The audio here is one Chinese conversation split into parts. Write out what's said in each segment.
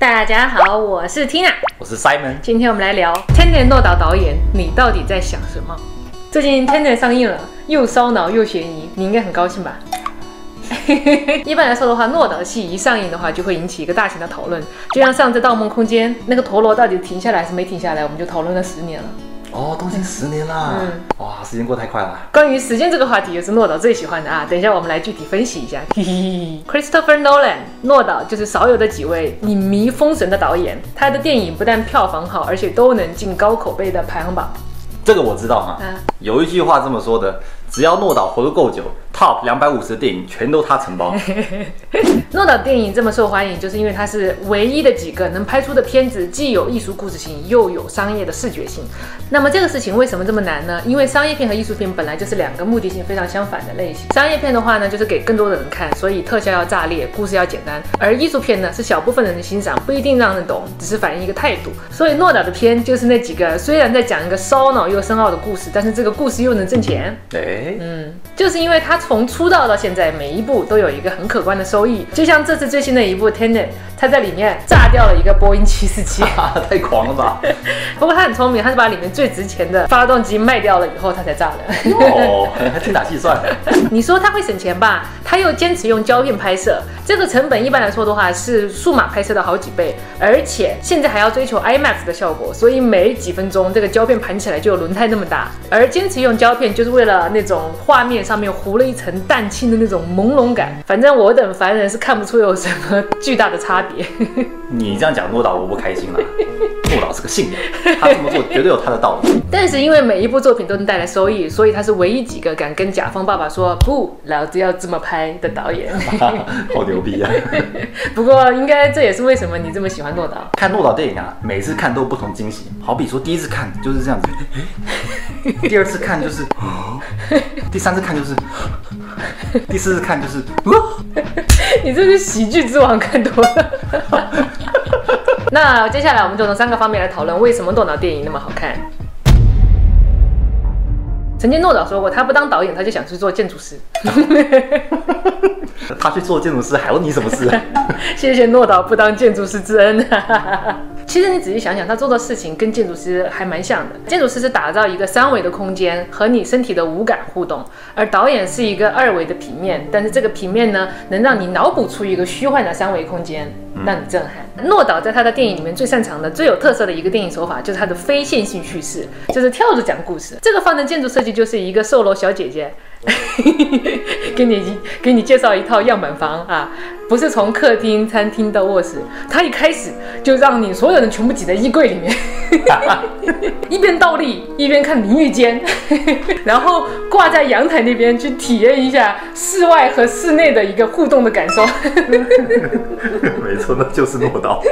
大家好，我是 Tina，我是 Simon。今天我们来聊 Tenet 诺导导演，你到底在想什么？最近 Tenet 上映了，又烧脑又悬疑，你应该很高兴吧？一般来说的话，诺导戏一上映的话，就会引起一个大型的讨论。就像上次《盗梦空间》那个陀螺到底停下来还是没停下来，我们就讨论了十年了。哦，都已经十年啦！嗯哇，时间过太快了。关于时间这个话题，也是诺导最喜欢的啊。等一下我们来具体分析一下。嘿 嘿 Christopher Nolan，诺导就是少有的几位影迷封神的导演。他的电影不但票房好，而且都能进高口碑的排行榜。这个我知道哈。嗯有一句话这么说的：只要诺导活得够久，Top 两百五十的电影全都他承包。诺导电影这么受欢迎，就是因为它是唯一的几个能拍出的片子，既有艺术故事性，又有商业的视觉性。那么这个事情为什么这么难呢？因为商业片和艺术片本来就是两个目的性非常相反的类型。商业片的话呢，就是给更多的人看，所以特效要炸裂，故事要简单；而艺术片呢，是小部分人的欣赏，不一定让人懂，只是反映一个态度。所以诺导的片就是那几个虽然在讲一个烧脑又深奥的故事，但是这个故事又能挣钱。哎、嗯，就是因为他从出道到现在，每一部都有一个很可观的收益。就像这次最新的一部《Tenet》，他在里面炸掉了一个波音747。哈哈，太狂了吧！不过他很聪明，他是把里面最值钱的发动机卖掉了以后，他才炸的。哦，还精打细算。你说他会省钱吧？他又坚持用胶片拍摄，这个成本一般来说的话是数码拍摄的好几倍，而且现在还要追求 IMAX 的效果，所以每几分钟这个胶片盘起来就有轮胎那么大。而坚持用胶片就是为了那种画面上面糊了一层蛋清的那种朦胧感。反正我等凡人是看不出有什么巨大的差别。你这样讲诺导我不开心了。诺导是个信仰，他这么做绝对有他的道理。但是因为每一部作品都能带来收益，所以他是唯一几个敢跟甲方爸爸说不，老子要这么拍的导演。好牛逼啊！不过应该这也是为什么你这么喜欢诺导。看诺导电影啊，每次看都有不同惊喜。好比说第一次看就是这样子，第二次看就是，第三次看就是，第四次看就是，你这是喜剧之王看多了。那接下来我们就从三个方面来讨论为什么诺导电影那么好看。曾经诺导说过，他不当导演，他就想去做建筑师。他去做建筑师还问你什么事？谢谢诺导不当建筑师之恩。其实你仔细想想，他做的事情跟建筑师还蛮像的。建筑师是打造一个三维的空间和你身体的五感互动，而导演是一个二维的平面，但是这个平面呢，能让你脑补出一个虚幻的三维空间，让你震撼。诺导在他的电影里面最擅长的、最有特色的一个电影手法，就是他的非线性叙事，就是跳着讲故事。这个放在建筑设计就是一个售楼小姐姐。给你给你介绍一套样板房啊，不是从客厅、餐厅到卧室，他一开始就让你所有人全部挤在衣柜里面，一边倒立一边看淋浴间，然后挂在阳台那边去体验一下室外和室内的一个互动的感受。没错，那就是诺导。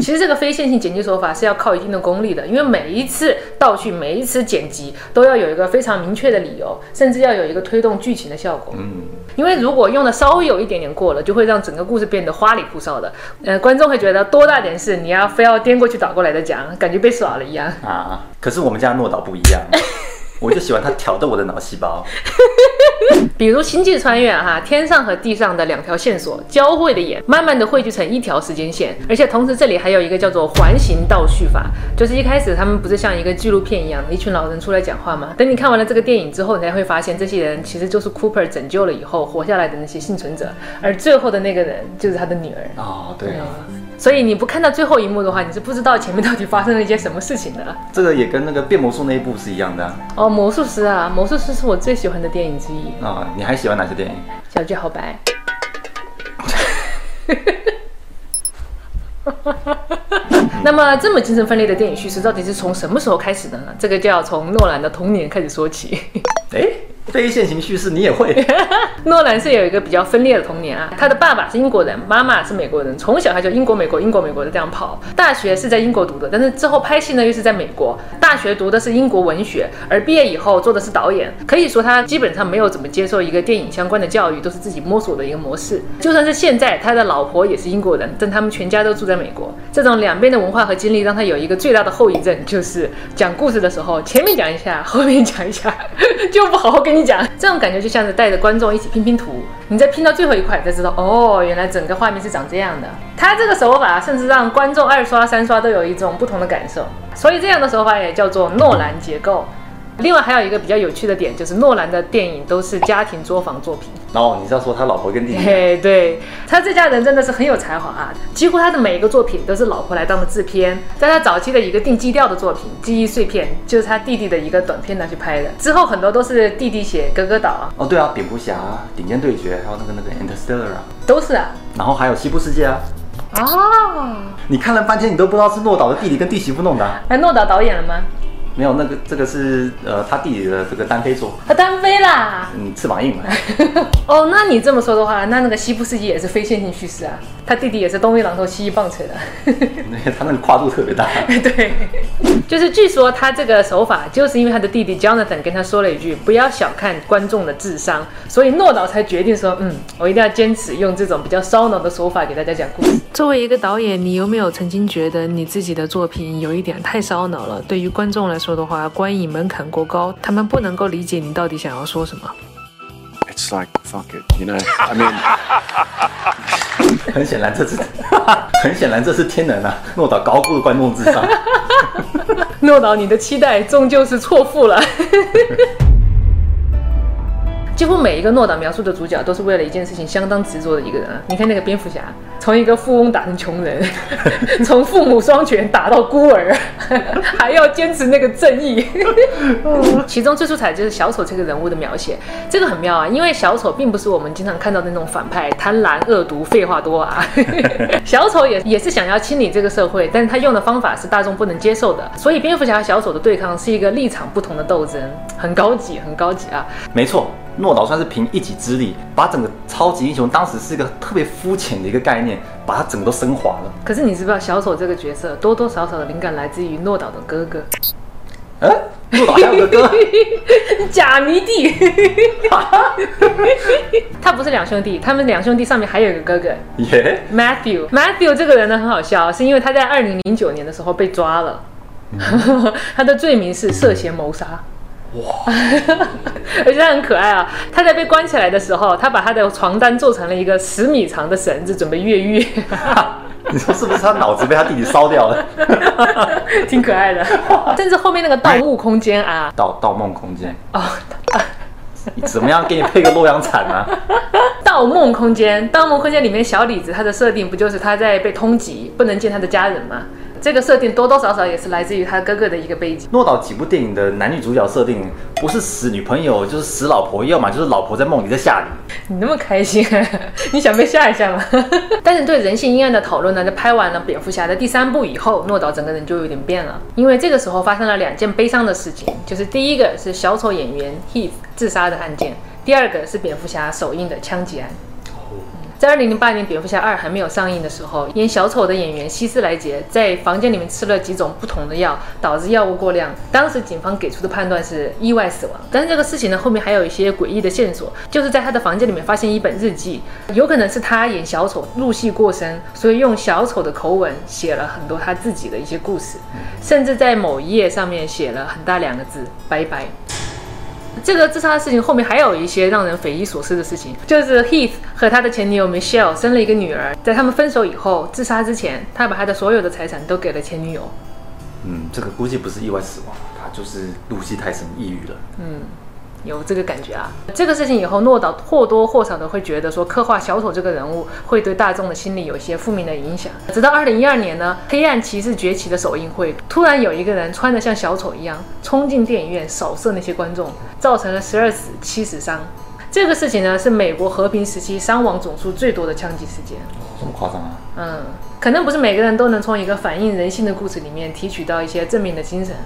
其实这个非线性剪辑手法是要靠一定的功力的，因为每一次倒叙、每一次剪辑都要有一个非常明确的理由，甚至要有一个推动剧情的效果。嗯，因为如果用的稍微有一点点过了，就会让整个故事变得花里胡哨的。呃，观众会觉得多大点事，你要非要颠过去倒过来的讲，感觉被耍了一样。啊，可是我们家诺导不一样，我就喜欢他挑逗我的脑细胞。比如《星际穿越》哈，天上和地上的两条线索交汇的眼，慢慢的汇聚成一条时间线，而且同时这里还有一个叫做环形倒叙法，就是一开始他们不是像一个纪录片一样，一群老人出来讲话吗？等你看完了这个电影之后，你才会发现这些人其实就是 Cooper 拯救了以后活下来的那些幸存者，而最后的那个人就是他的女儿。哦，对，所以你不看到最后一幕的话，你是不知道前面到底发生了一些什么事情的。这个也跟那个变魔术那一部是一样的啊。哦，魔术师啊，魔术师是我最喜欢的电影之一，啊你还喜欢哪些电影？小鸡好白。那么这么精神分裂的电影叙事到底是从什么时候开始的呢？这个就要从诺兰的童年开始说起。哎，非线性叙事你也会？诺兰是有一个比较分裂的童年啊，他的爸爸是英国人，妈妈是美国人，从小他就英国、美国、英国、美国的这样跑。大学是在英国读的，但是之后拍戏呢又是在美国。大学读的是英国文学，而毕业以后做的是导演。可以说他基本上没有怎么接受一个电影相关的教育，都是自己摸索的一个模式。就算是现在，他的老婆也是英国人，但他们全家都住在美国。这种两边的文化和经历，让他有一个最大的后遗症，就是讲故事的时候，前面讲一下，后面讲一下，就不好好跟你讲。这种感觉就像是带着观众一起拼拼图，你再拼到最后一块，才知道哦，原来整个画面是长这样的。他这个手法甚至让观众二刷、三刷都有一种不同的感受，所以这样的手法也叫做诺兰结构。另外还有一个比较有趣的点，就是诺兰的电影都是家庭作坊作品。然后你是要说他老婆跟弟弟？嘿，对他这家人真的是很有才华啊！几乎他的每一个作品都是老婆来当的制片。在他早期的一个定基调的作品《记忆碎片》，就是他弟弟的一个短片拿去拍的。之后很多都是弟弟写，哥哥导啊。哦，对啊，蝙蝠侠、顶尖对决，还有那个那个 Interstellar 啊，都是啊。然后还有西部世界啊。啊！你看了半天，你都不知道是诺导的弟弟跟弟媳妇弄的。哎，诺导导演了吗？没有，那个这个是呃他弟弟的这个单飞作，他单飞啦，嗯，翅膀硬了。哦，那你这么说的话，那那个西部世纪也是非线性叙事啊，他弟弟也是东一榔头西一棒槌的，那他那个跨度特别大。对，就是据说他这个手法，就是因为他的弟弟 Jonathan 跟他说了一句不要小看观众的智商，所以诺导才决定说，嗯，我一定要坚持用这种比较烧脑的手法给大家讲故事。作为一个导演，你有没有曾经觉得你自己的作品有一点太烧脑了？对于观众来说的话，观影门槛过高，他们不能够理解你到底想要说什么。It's like fuck it, you know. I mean，很显然这是，很显然这是天人啊！诺导高估了观众智商。诺导，你的期待终究是错付了。几乎每一个诺导描述的主角都是为了一件事情相当执着的一个人啊！你看那个蝙蝠侠，从一个富翁打成穷人，从父母双全打到孤儿，还要坚持那个正义。其中最出彩就是小丑这个人物的描写，这个很妙啊！因为小丑并不是我们经常看到的那种反派，贪婪、恶毒、废话多啊。小丑也也是想要清理这个社会，但是他用的方法是大众不能接受的。所以蝙蝠侠和小丑的对抗是一个立场不同的斗争，很高级，很高级啊！没错。诺导算是凭一己之力，把整个超级英雄当时是一个特别肤浅的一个概念，把它整个都升华了。可是你知不知道，小丑这个角色多多少少的灵感来自于诺导的哥哥。哎，诺导还有个哥，假迷弟。他不是两兄弟，他们两兄弟上面还有一个哥哥。耶，Matthew，Matthew 这个人呢很好笑，是因为他在二零零九年的时候被抓了，他的罪名是涉嫌谋杀。哇，而且他很可爱啊！他在被关起来的时候，他把他的床单做成了一个十米长的绳子，准备越狱。你说是不是他脑子被他弟弟烧掉了？挺可爱的。甚至后面那个《盗墓空间》啊，《盗盗梦空间》哦，怎么样给你配个洛阳铲呢？《盗梦空间》《盗梦空间》里面小李子他的设定不就是他在被通缉，不能见他的家人吗？这个设定多多少少也是来自于他哥哥的一个背景。诺导几部电影的男女主角设定不是死女朋友就是死老婆，要么就是老婆在梦里在吓你。你那么开心，你想被吓一下吗？但是对人性阴暗的讨论呢，在拍完了蝙蝠侠的第三部以后，诺导整个人就有点变了，因为这个时候发生了两件悲伤的事情，就是第一个是小丑演员 Heath 自杀的案件，第二个是蝙蝠侠首映的枪击案。在二零零八年《蝙蝠侠二》还没有上映的时候，演小丑的演员希斯莱杰在房间里面吃了几种不同的药，导致药物过量。当时警方给出的判断是意外死亡。但是这个事情呢，后面还有一些诡异的线索，就是在他的房间里面发现一本日记，有可能是他演小丑入戏过深，所以用小丑的口吻写了很多他自己的一些故事，甚至在某一页上面写了很大两个字“拜拜”。这个自杀的事情后面还有一些让人匪夷所思的事情，就是 Heath 和他的前女友 Michelle 生了一个女儿，在他们分手以后，自杀之前，他把他的所有的财产都给了前女友。嗯，这个估计不是意外死亡，他就是入戏太深，抑郁了。嗯。有这个感觉啊！这个事情以后，诺导或多或少的会觉得说，刻画小丑这个人物会对大众的心理有一些负面的影响。直到二零一二年呢，《黑暗骑士崛起》的首映会，突然有一个人穿得像小丑一样冲进电影院扫射那些观众，造成了十二死七死伤。这个事情呢，是美国和平时期伤亡总数最多的枪击事件。这么夸张啊？嗯，可能不是每个人都能从一个反映人性的故事里面提取到一些正面的精神。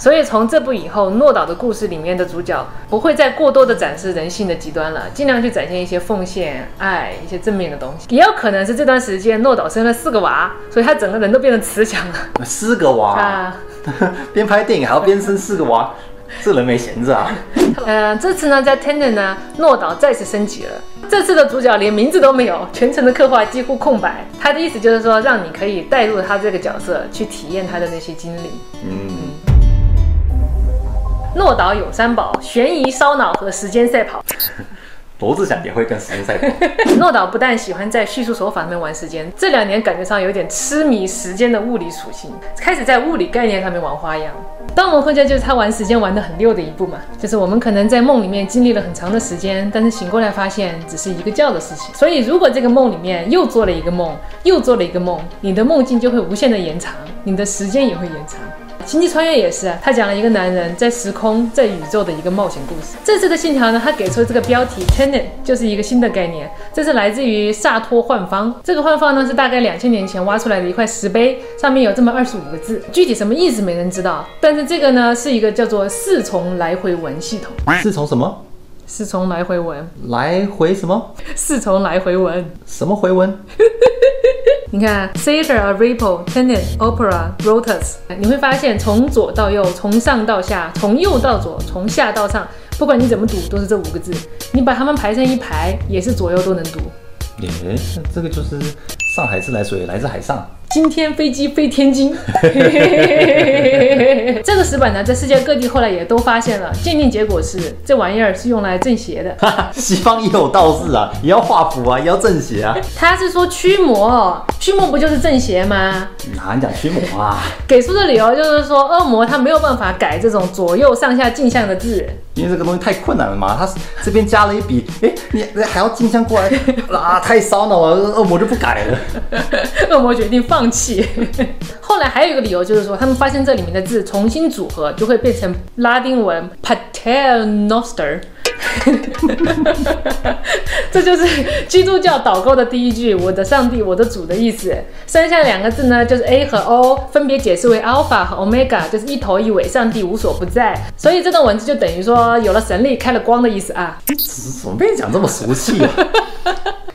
所以从这部以后，诺导的故事里面的主角不会再过多的展示人性的极端了，尽量去展现一些奉献、爱、一些正面的东西。也有可能是这段时间诺导生了四个娃，所以他整个人都变得慈祥了。四个娃啊，边拍电影还要边生四个娃，这人没闲着啊。呃，这次呢，在 Tenet 呢，诺导再次升级了。这次的主角连名字都没有，全程的刻画几乎空白。他的意思就是说，让你可以带入他这个角色，去体验他的那些经历。嗯。诺岛有三宝：悬疑、烧脑和时间赛跑。罗志祥也会跟时间赛跑。诺导不但喜欢在叙述手法上面玩时间，这两年感觉上有点痴迷时间的物理属性，开始在物理概念上面玩花样。《盗梦空间》就是他玩时间玩得很溜的一步嘛，就是我们可能在梦里面经历了很长的时间，但是醒过来发现只是一个觉的事情。所以如果这个梦里面又做了一个梦，又做了一个梦，你的梦境就会无限的延长，你的时间也会延长。星际穿越也是啊，他讲了一个男人在时空、在宇宙的一个冒险故事。这次的信条呢，他给出这个标题 Tenet 就是一个新的概念，这是来自于萨托幻方。这个幻方呢是大概两千年前挖出来的一块石碑，上面有这么二十五个字，具体什么意思没人知道。但是这个呢是一个叫做四重来回文系统，四重什么四重来回文，来回什么四重来回文。什么回文？你看，Theater、Ripple、Tenet、Opera、Rotas，你会发现从左到右，从上到下，从右到左，从下到上，不管你怎么读，都是这五个字。你把它们排成一排，也是左右都能读。耶，这个就是上海自来水来自海上。今天飞机飞天津，这个石板呢，在世界各地后来也都发现了，鉴定结果是这玩意儿是用来镇邪的。哈哈，西方也有道士啊，也要画符啊，也要镇邪啊。他是说驱魔，驱魔不就是镇邪吗？哪讲驱魔啊？给出的理由就是说，恶魔他没有办法改这种左右上下镜像的字，因为这个东西太困难了嘛。他这边加了一笔，哎，你还要镜像过来啊，太烧脑了，恶魔就不改了。恶魔决定放放弃。后来还有一个理由就是说，他们发现这里面的字重新组合就会变成拉丁文 Paternoster。这就是基督教祷告的第一句“我的上帝，我的主”的意思。剩下两个字呢，就是 A 和 O，分别解释为 Alpha 和 Omega，就是一头一尾，上帝无所不在。所以这段文字就等于说有了神力，开了光的意思啊。怎么被你讲这么俗气啊？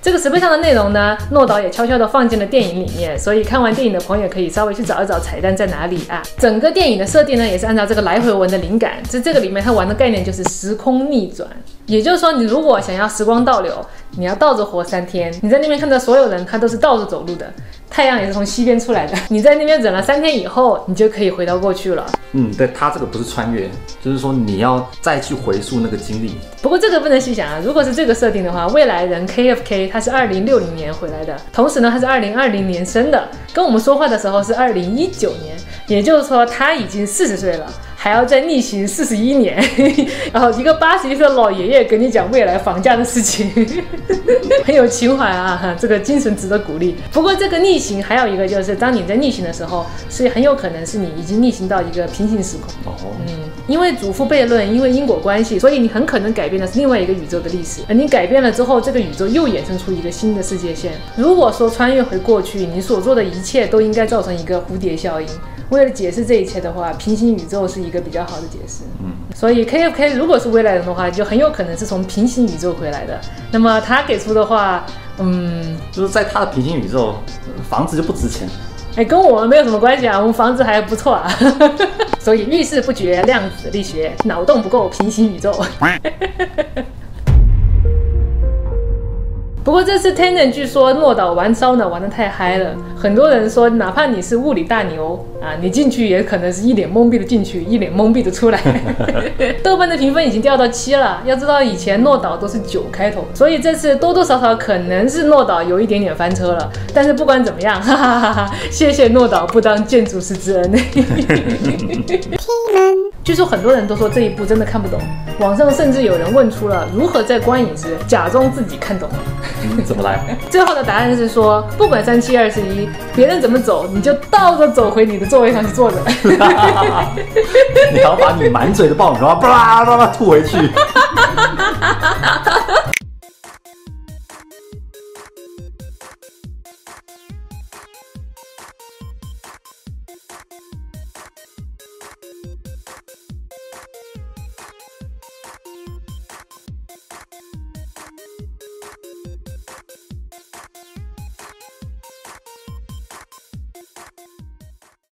这个石碑上的内容呢，诺导也悄悄地放进了电影里面，所以看完电影的朋友可以稍微去找一找彩蛋在哪里啊。整个电影的设定呢，也是按照这个来回文的灵感，在这个里面他玩的概念就是时空逆转，也就是说，你如果想要时光倒流，你要倒着活三天，你在那边看到所有人他都是倒着走路的，太阳也是从西边出来的，你在那边忍了三天以后，你就可以回到过去了。嗯，对他这个不是穿越，就是说你要再去回溯那个经历。不过这个不能细想啊，如果是这个设定的话，未来人 KFK 他是二零六零年回来的，同时呢他是二零二零年生的，跟我们说话的时候是二零一九年，也就是说他已经四十岁了。还要再逆行四十一年，然后一个八十一岁的老爷爷跟你讲未来房价的事情，很有情怀啊！哈，这个精神值得鼓励。不过这个逆行还有一个就是，当你在逆行的时候，是很有可能是你已经逆行到一个平行时空。哦，嗯，因为祖父悖论，因为因果关系，所以你很可能改变的是另外一个宇宙的历史。而你改变了之后，这个宇宙又衍生出一个新的世界线。如果说穿越回过去，你所做的一切都应该造成一个蝴蝶效应。为了解释这一切的话，平行宇宙是一个比较好的解释。嗯，所以 KFK 如果是未来人的话，就很有可能是从平行宇宙回来的。那么他给出的话，嗯，就是在他的平行宇宙，房子就不值钱。哎，跟我们没有什么关系啊，我们房子还不错啊。所以遇事不决，量子力学，脑洞不够，平行宇宙。不过这次 Tenet 据说诺岛玩烧脑玩的太嗨了，很多人说哪怕你是物理大牛啊，你进去也可能是一脸懵逼的进去，一脸懵逼的出来。豆瓣的评分已经掉到七了，要知道以前诺岛都是九开头，所以这次多多少少可能是诺岛有一点点翻车了。但是不管怎么样，哈哈哈哈谢谢诺岛不当建筑师之恩。据说很多人都说这一部真的看不懂，网上甚至有人问出了如何在观影时假装自己看懂了。怎么来？最后的答案是说，不管三七二十一，别人怎么走，你就倒着走回你的座位上去坐着。你要把你满嘴的爆米花，巴拉巴拉吐回去。